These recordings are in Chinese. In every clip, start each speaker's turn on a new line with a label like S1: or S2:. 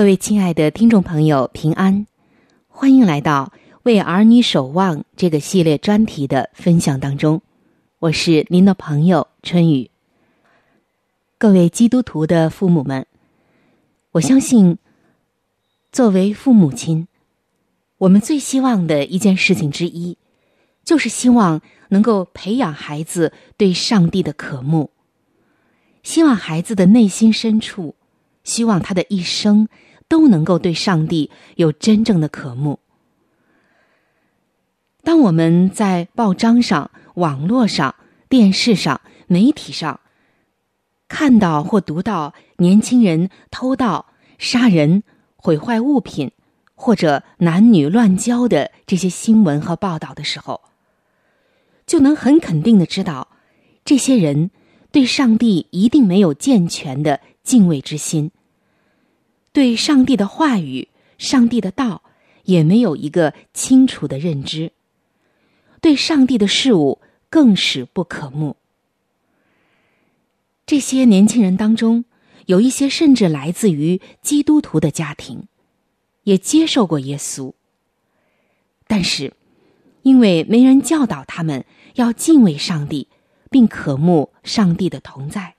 S1: 各位亲爱的听众朋友，平安！欢迎来到“为儿女守望”这个系列专题的分享当中，我是您的朋友春雨。各位基督徒的父母们，我相信，作为父母亲，我们最希望的一件事情之一，就是希望能够培养孩子对上帝的渴慕，希望孩子的内心深处，希望他的一生。都能够对上帝有真正的渴慕。当我们在报章上、网络上、电视上、媒体上看到或读到年轻人偷盗、杀人、毁坏物品，或者男女乱交的这些新闻和报道的时候，就能很肯定的知道，这些人对上帝一定没有健全的敬畏之心。对上帝的话语、上帝的道，也没有一个清楚的认知。对上帝的事物更是不可慕。这些年轻人当中，有一些甚至来自于基督徒的家庭，也接受过耶稣。但是，因为没人教导他们要敬畏上帝，并渴慕上帝的同在，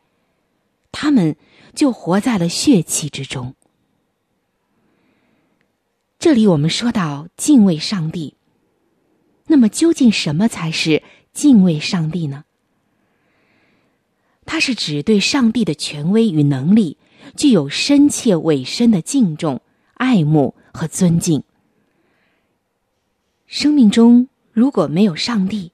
S1: 他们就活在了血气之中。这里我们说到敬畏上帝，那么究竟什么才是敬畏上帝呢？它是指对上帝的权威与能力具有深切委身的敬重、爱慕和尊敬。生命中如果没有上帝，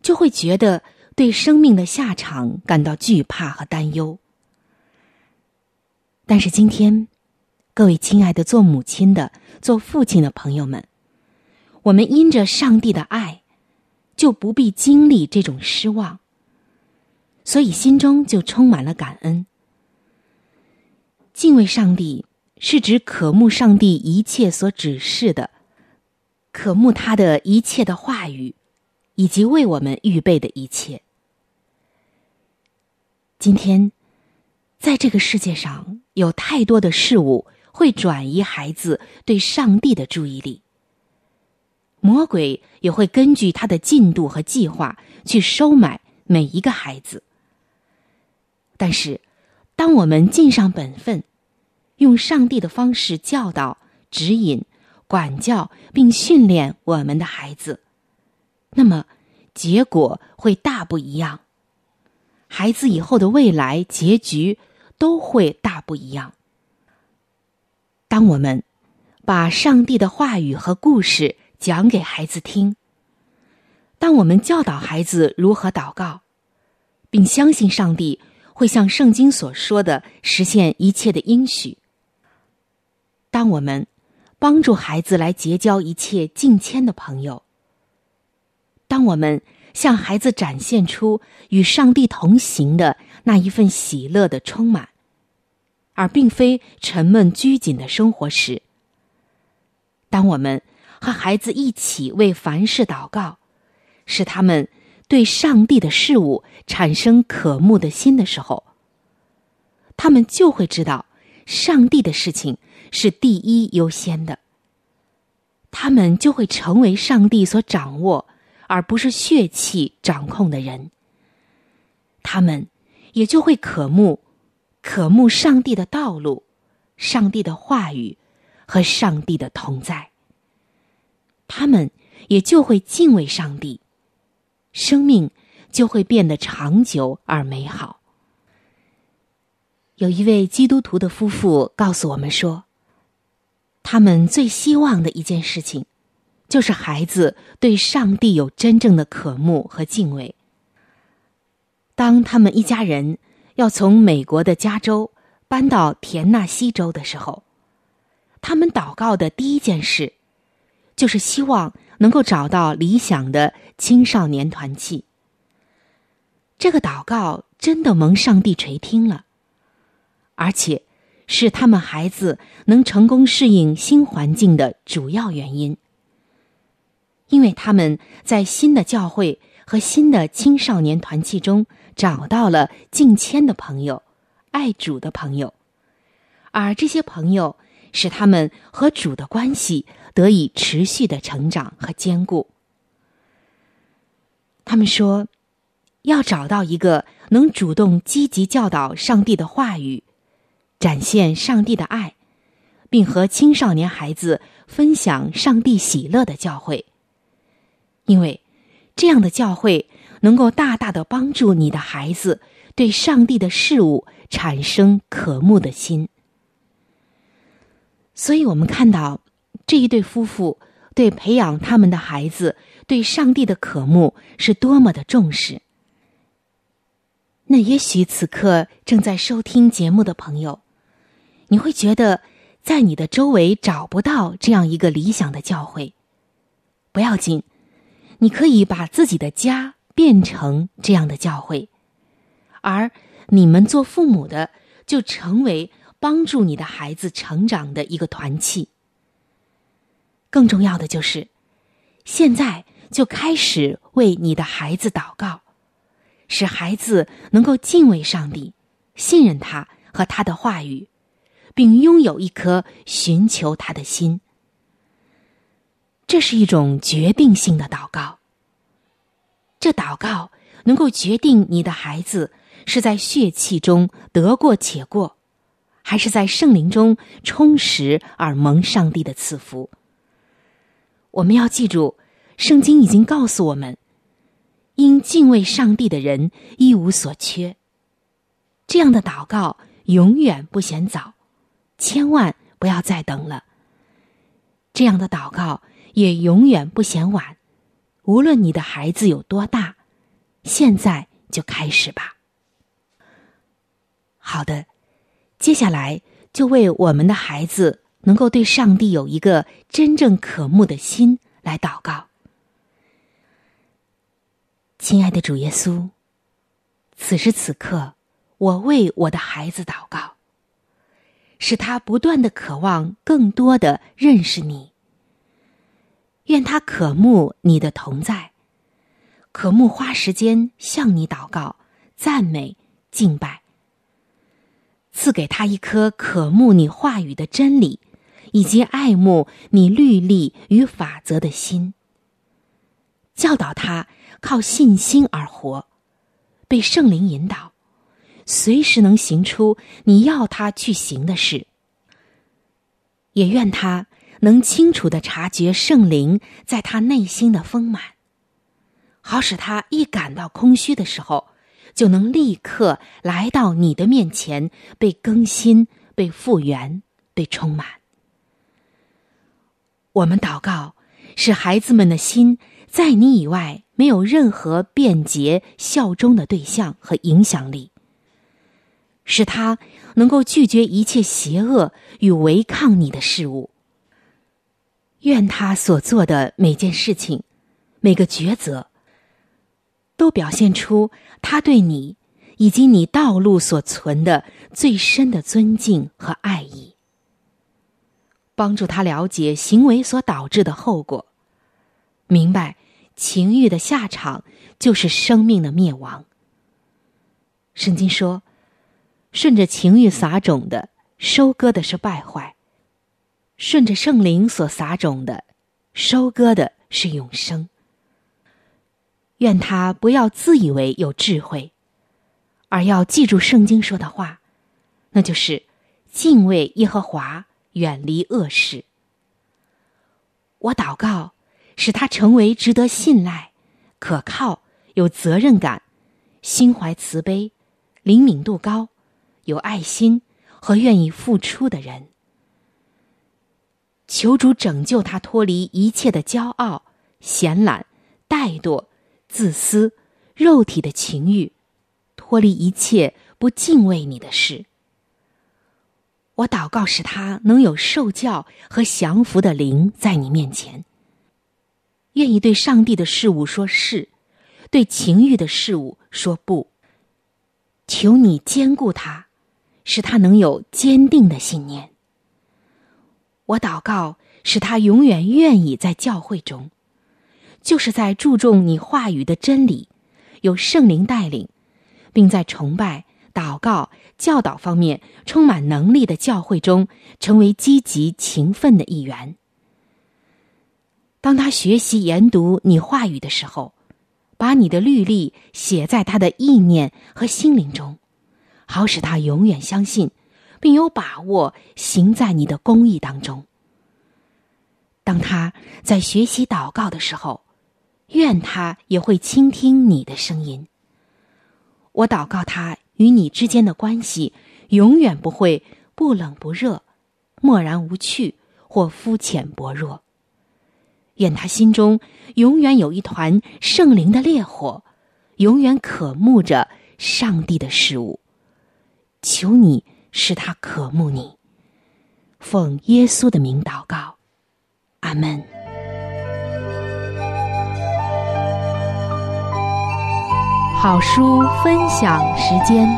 S1: 就会觉得对生命的下场感到惧怕和担忧。但是今天，各位亲爱的做母亲的、做父亲的朋友们，我们因着上帝的爱，就不必经历这种失望，所以心中就充满了感恩。敬畏上帝是指渴慕上帝一切所指示的，渴慕他的一切的话语，以及为我们预备的一切。今天，在这个世界上有太多的事物会转移孩子对上帝的注意力，魔鬼也会根据他的进度和计划去收买每一个孩子。但是，当我们尽上本分，用上帝的方式教导、指引、管教并训练我们的孩子，那么结果会大不一样。孩子以后的未来结局都会大不一样。当我们把上帝的话语和故事讲给孩子听，当我们教导孩子如何祷告，并相信上帝。会像圣经所说的实现一切的应许。当我们帮助孩子来结交一切敬谦的朋友，当我们向孩子展现出与上帝同行的那一份喜乐的充满，而并非沉闷拘谨的生活时，当我们和孩子一起为凡事祷告，使他们。对上帝的事物产生渴慕的心的时候，他们就会知道，上帝的事情是第一优先的。他们就会成为上帝所掌握，而不是血气掌控的人。他们也就会渴慕，渴慕上帝的道路、上帝的话语和上帝的同在。他们也就会敬畏上帝。生命就会变得长久而美好。有一位基督徒的夫妇告诉我们说，他们最希望的一件事情，就是孩子对上帝有真正的渴慕和敬畏。当他们一家人要从美国的加州搬到田纳西州的时候，他们祷告的第一件事，就是希望。能够找到理想的青少年团契，这个祷告真的蒙上帝垂听了，而且是他们孩子能成功适应新环境的主要原因。因为他们在新的教会和新的青少年团契中找到了敬谦的朋友、爱主的朋友，而这些朋友使他们和主的关系。得以持续的成长和坚固。他们说，要找到一个能主动积极教导上帝的话语、展现上帝的爱，并和青少年孩子分享上帝喜乐的教会，因为这样的教会能够大大的帮助你的孩子对上帝的事物产生渴慕的心。所以，我们看到。这一对夫妇对培养他们的孩子对上帝的渴慕是多么的重视。那也许此刻正在收听节目的朋友，你会觉得在你的周围找不到这样一个理想的教会。不要紧，你可以把自己的家变成这样的教会，而你们做父母的就成为帮助你的孩子成长的一个团契。更重要的就是，现在就开始为你的孩子祷告，使孩子能够敬畏上帝、信任他和他的话语，并拥有一颗寻求他的心。这是一种决定性的祷告。这祷告能够决定你的孩子是在血气中得过且过，还是在圣灵中充实而蒙上帝的赐福。我们要记住，圣经已经告诉我们，因敬畏上帝的人一无所缺。这样的祷告永远不嫌早，千万不要再等了。这样的祷告也永远不嫌晚，无论你的孩子有多大，现在就开始吧。好的，接下来就为我们的孩子能够对上帝有一个真正渴慕的心来祷告。亲爱的主耶稣。此时此刻，我为我的孩子祷告，使他不断的渴望更多的认识你。愿他渴慕你的同在，渴慕花时间向你祷告、赞美、敬拜。赐给他一颗渴慕你话语的真理，以及爱慕你律例与法则的心。教导他靠信心而活。被圣灵引导，随时能行出你要他去行的事。也愿他能清楚的察觉圣灵在他内心的丰满，好使他一感到空虚的时候，就能立刻来到你的面前，被更新、被复原、被充满。我们祷告，使孩子们的心在你以外。没有任何便捷效忠的对象和影响力，使他能够拒绝一切邪恶与违抗你的事物。愿他所做的每件事情、每个抉择，都表现出他对你以及你道路所存的最深的尊敬和爱意，帮助他了解行为所导致的后果，明白。情欲的下场就是生命的灭亡。圣经说：“顺着情欲撒种的，收割的是败坏；顺着圣灵所撒种的，收割的是永生。”愿他不要自以为有智慧，而要记住圣经说的话，那就是敬畏耶和华，远离恶事。我祷告。使他成为值得信赖、可靠、有责任感、心怀慈悲、灵敏度高、有爱心和愿意付出的人。求主拯救他脱离一切的骄傲、闲懒、怠惰、自私、肉体的情欲，脱离一切不敬畏你的事。我祷告，使他能有受教和降服的灵在你面前。愿意对上帝的事物说是，对情欲的事物说不。求你兼顾他，使他能有坚定的信念。我祷告，使他永远愿意在教会中，就是在注重你话语的真理，有圣灵带领，并在崇拜、祷告、教导方面充满能力的教会中，成为积极勤奋的一员。当他学习研读你话语的时候，把你的律例写在他的意念和心灵中，好使他永远相信，并有把握行在你的公义当中。当他在学习祷告的时候，愿他也会倾听你的声音。我祷告他与你之间的关系永远不会不冷不热、漠然无趣或肤浅薄弱。愿他心中永远有一团圣灵的烈火，永远渴慕着上帝的事物。求你使他渴慕你。奉耶稣的名祷告，阿门。好书分享时间，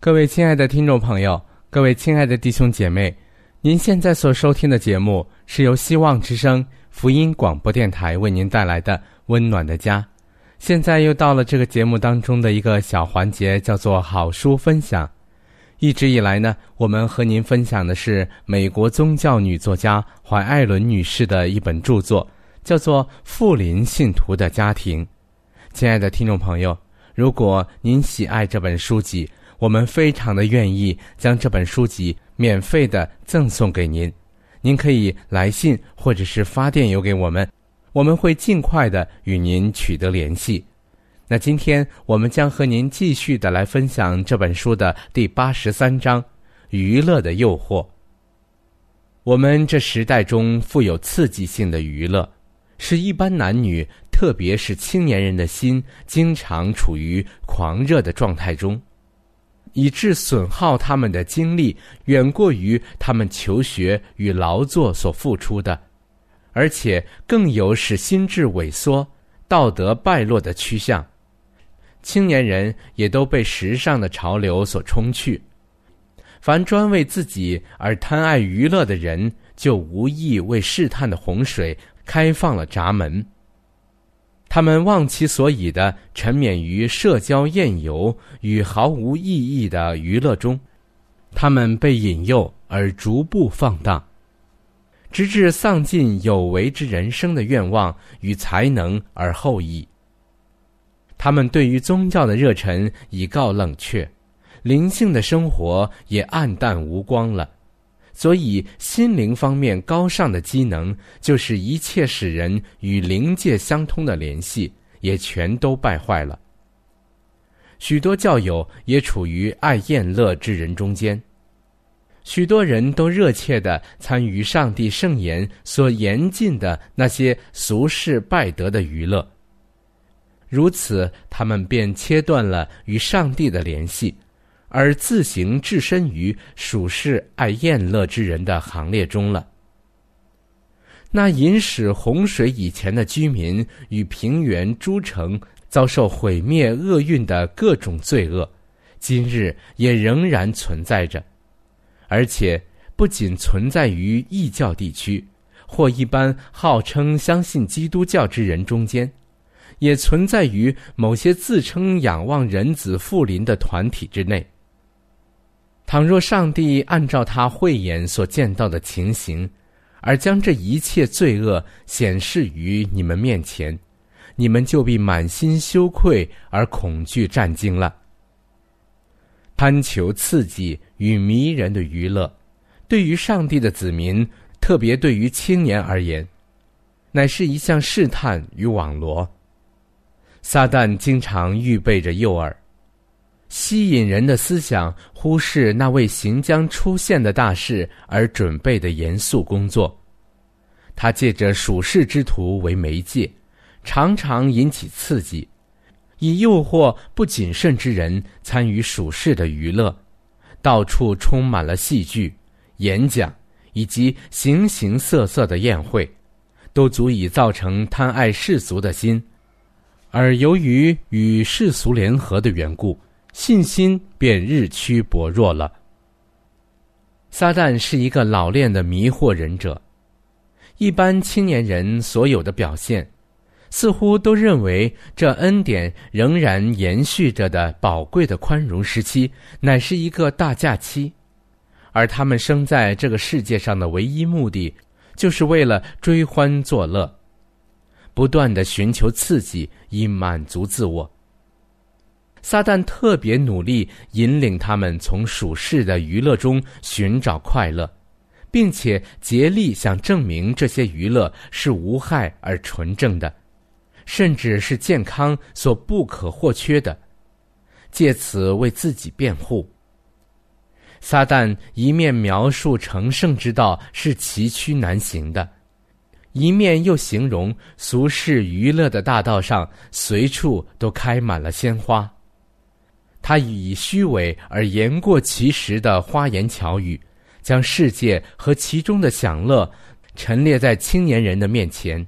S2: 各位亲爱的听众朋友。各位亲爱的弟兄姐妹，您现在所收听的节目是由希望之声福音广播电台为您带来的《温暖的家》。现在又到了这个节目当中的一个小环节，叫做好书分享。一直以来呢，我们和您分享的是美国宗教女作家怀艾伦女士的一本著作，叫做《富林信徒的家庭》。亲爱的听众朋友，如果您喜爱这本书籍，我们非常的愿意将这本书籍免费的赠送给您，您可以来信或者是发电邮给我们，我们会尽快的与您取得联系。那今天我们将和您继续的来分享这本书的第八十三章《娱乐的诱惑》。我们这时代中富有刺激性的娱乐，使一般男女，特别是青年人的心，经常处于狂热的状态中，以致损耗他们的精力远过于他们求学与劳作所付出的，而且更有使心智萎缩、道德败落的趋向。青年人也都被时尚的潮流所冲去，凡专为自己而贪爱娱乐的人，就无意为试探的洪水开放了闸门。他们忘其所以的沉湎于社交宴游与毫无意义的娱乐中，他们被引诱而逐步放荡，直至丧尽有为之人生的愿望与才能而后已。他们对于宗教的热忱已告冷却，灵性的生活也暗淡无光了，所以心灵方面高尚的机能，就是一切使人与灵界相通的联系，也全都败坏了。许多教友也处于爱宴乐之人中间，许多人都热切的参与上帝圣言所严禁的那些俗世败德的娱乐。如此，他们便切断了与上帝的联系，而自行置身于属世爱宴乐之人的行列中了。那引使洪水以前的居民与平原诸城遭受毁灭厄运的各种罪恶，今日也仍然存在着，而且不仅存在于异教地区，或一般号称相信基督教之人中间。也存在于某些自称仰望人子复临的团体之内。倘若上帝按照他慧眼所见到的情形，而将这一切罪恶显示于你们面前，你们就必满心羞愧而恐惧战惊了。贪求刺激与迷人的娱乐，对于上帝的子民，特别对于青年而言，乃是一项试探与网罗。撒旦经常预备着诱饵，吸引人的思想，忽视那为行将出现的大事而准备的严肃工作。他借着属世之徒为媒介，常常引起刺激，以诱惑不谨慎之人参与属世的娱乐。到处充满了戏剧、演讲以及形形色色的宴会，都足以造成贪爱世俗的心。而由于与世俗联合的缘故，信心便日趋薄弱了。撒旦是一个老练的迷惑人者，一般青年人所有的表现，似乎都认为这恩典仍然延续着的宝贵的宽容时期，乃是一个大假期，而他们生在这个世界上的唯一目的，就是为了追欢作乐。不断的寻求刺激以满足自我。撒旦特别努力引领他们从属世的娱乐中寻找快乐，并且竭力想证明这些娱乐是无害而纯正的，甚至是健康所不可或缺的，借此为自己辩护。撒旦一面描述成圣之道是崎岖难行的。一面又形容俗世娱乐的大道上随处都开满了鲜花，他以虚伪而言过其实的花言巧语，将世界和其中的享乐陈列在青年人的面前。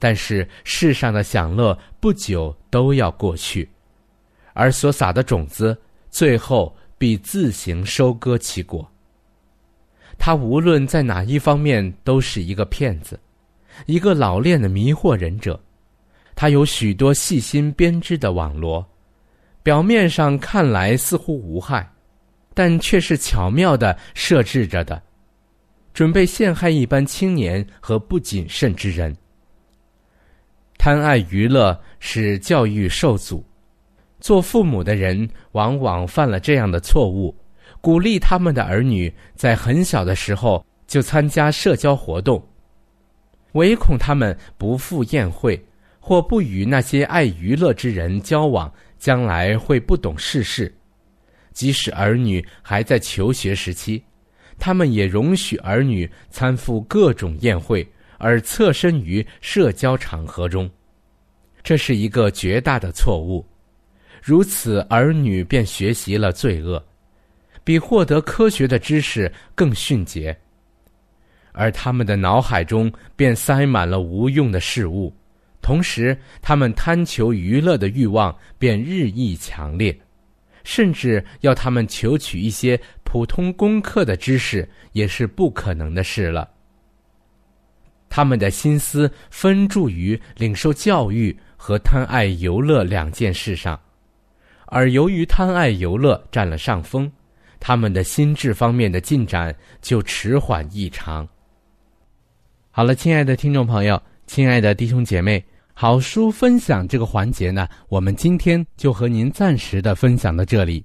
S2: 但是世上的享乐不久都要过去，而所撒的种子最后必自行收割其果。他无论在哪一方面都是一个骗子。一个老练的迷惑人者，他有许多细心编织的网罗，表面上看来似乎无害，但却是巧妙的设置着的，准备陷害一般青年和不谨慎之人。贪爱娱乐使教育受阻，做父母的人往往犯了这样的错误，鼓励他们的儿女在很小的时候就参加社交活动。唯恐他们不赴宴会，或不与那些爱娱乐之人交往，将来会不懂世事。即使儿女还在求学时期，他们也容许儿女参赴各种宴会，而侧身于社交场合中。这是一个绝大的错误。如此，儿女便学习了罪恶，比获得科学的知识更迅捷。而他们的脑海中便塞满了无用的事物，同时，他们贪求娱乐的欲望便日益强烈，甚至要他们求取一些普通功课的知识也是不可能的事了。他们的心思分注于领受教育和贪爱游乐两件事上。而由于贪爱游乐占了上风，他们的心智方面的进展就迟缓异常。好了，亲爱的听众朋友，亲爱的弟兄姐妹，好书分享这个环节呢，我们今天就和您暂时的分享到这里。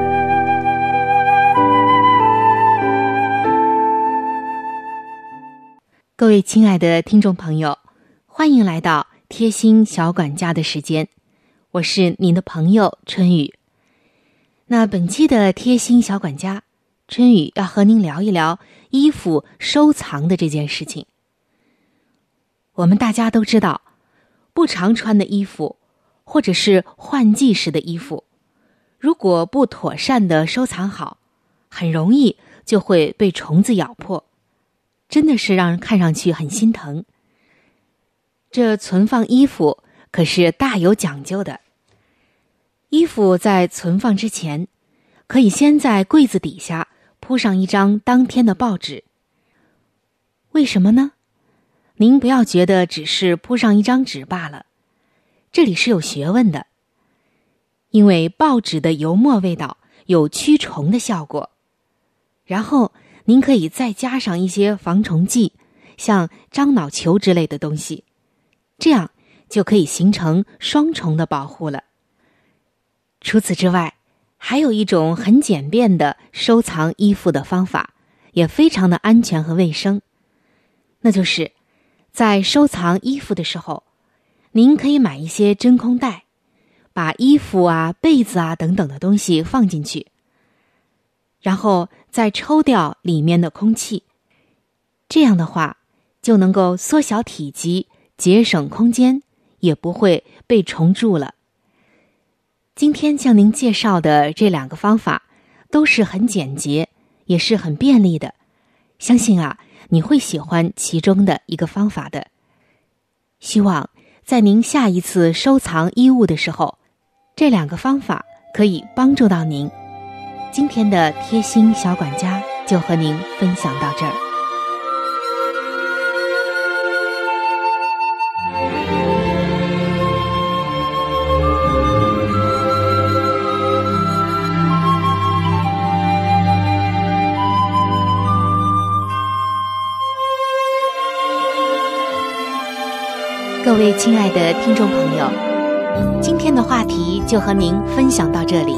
S1: 各位亲爱的听众朋友，欢迎来到贴心小管家的时间。我是您的朋友春雨。那本期的贴心小管家，春雨要和您聊一聊衣服收藏的这件事情。我们大家都知道，不常穿的衣服，或者是换季时的衣服，如果不妥善的收藏好，很容易就会被虫子咬破，真的是让人看上去很心疼。这存放衣服。可是大有讲究的。衣服在存放之前，可以先在柜子底下铺上一张当天的报纸。为什么呢？您不要觉得只是铺上一张纸罢了，这里是有学问的。因为报纸的油墨味道有驱虫的效果，然后您可以再加上一些防虫剂，像樟脑球之类的东西，这样。就可以形成双重的保护了。除此之外，还有一种很简便的收藏衣服的方法，也非常的安全和卫生。那就是在收藏衣服的时候，您可以买一些真空袋，把衣服啊、被子啊等等的东西放进去，然后再抽掉里面的空气。这样的话，就能够缩小体积，节省空间。也不会被虫蛀了。今天向您介绍的这两个方法都是很简洁，也是很便利的。相信啊，你会喜欢其中的一个方法的。希望在您下一次收藏衣物的时候，这两个方法可以帮助到您。今天的贴心小管家就和您分享到这儿。各位亲爱的听众朋友，今天的话题就和您分享到这里。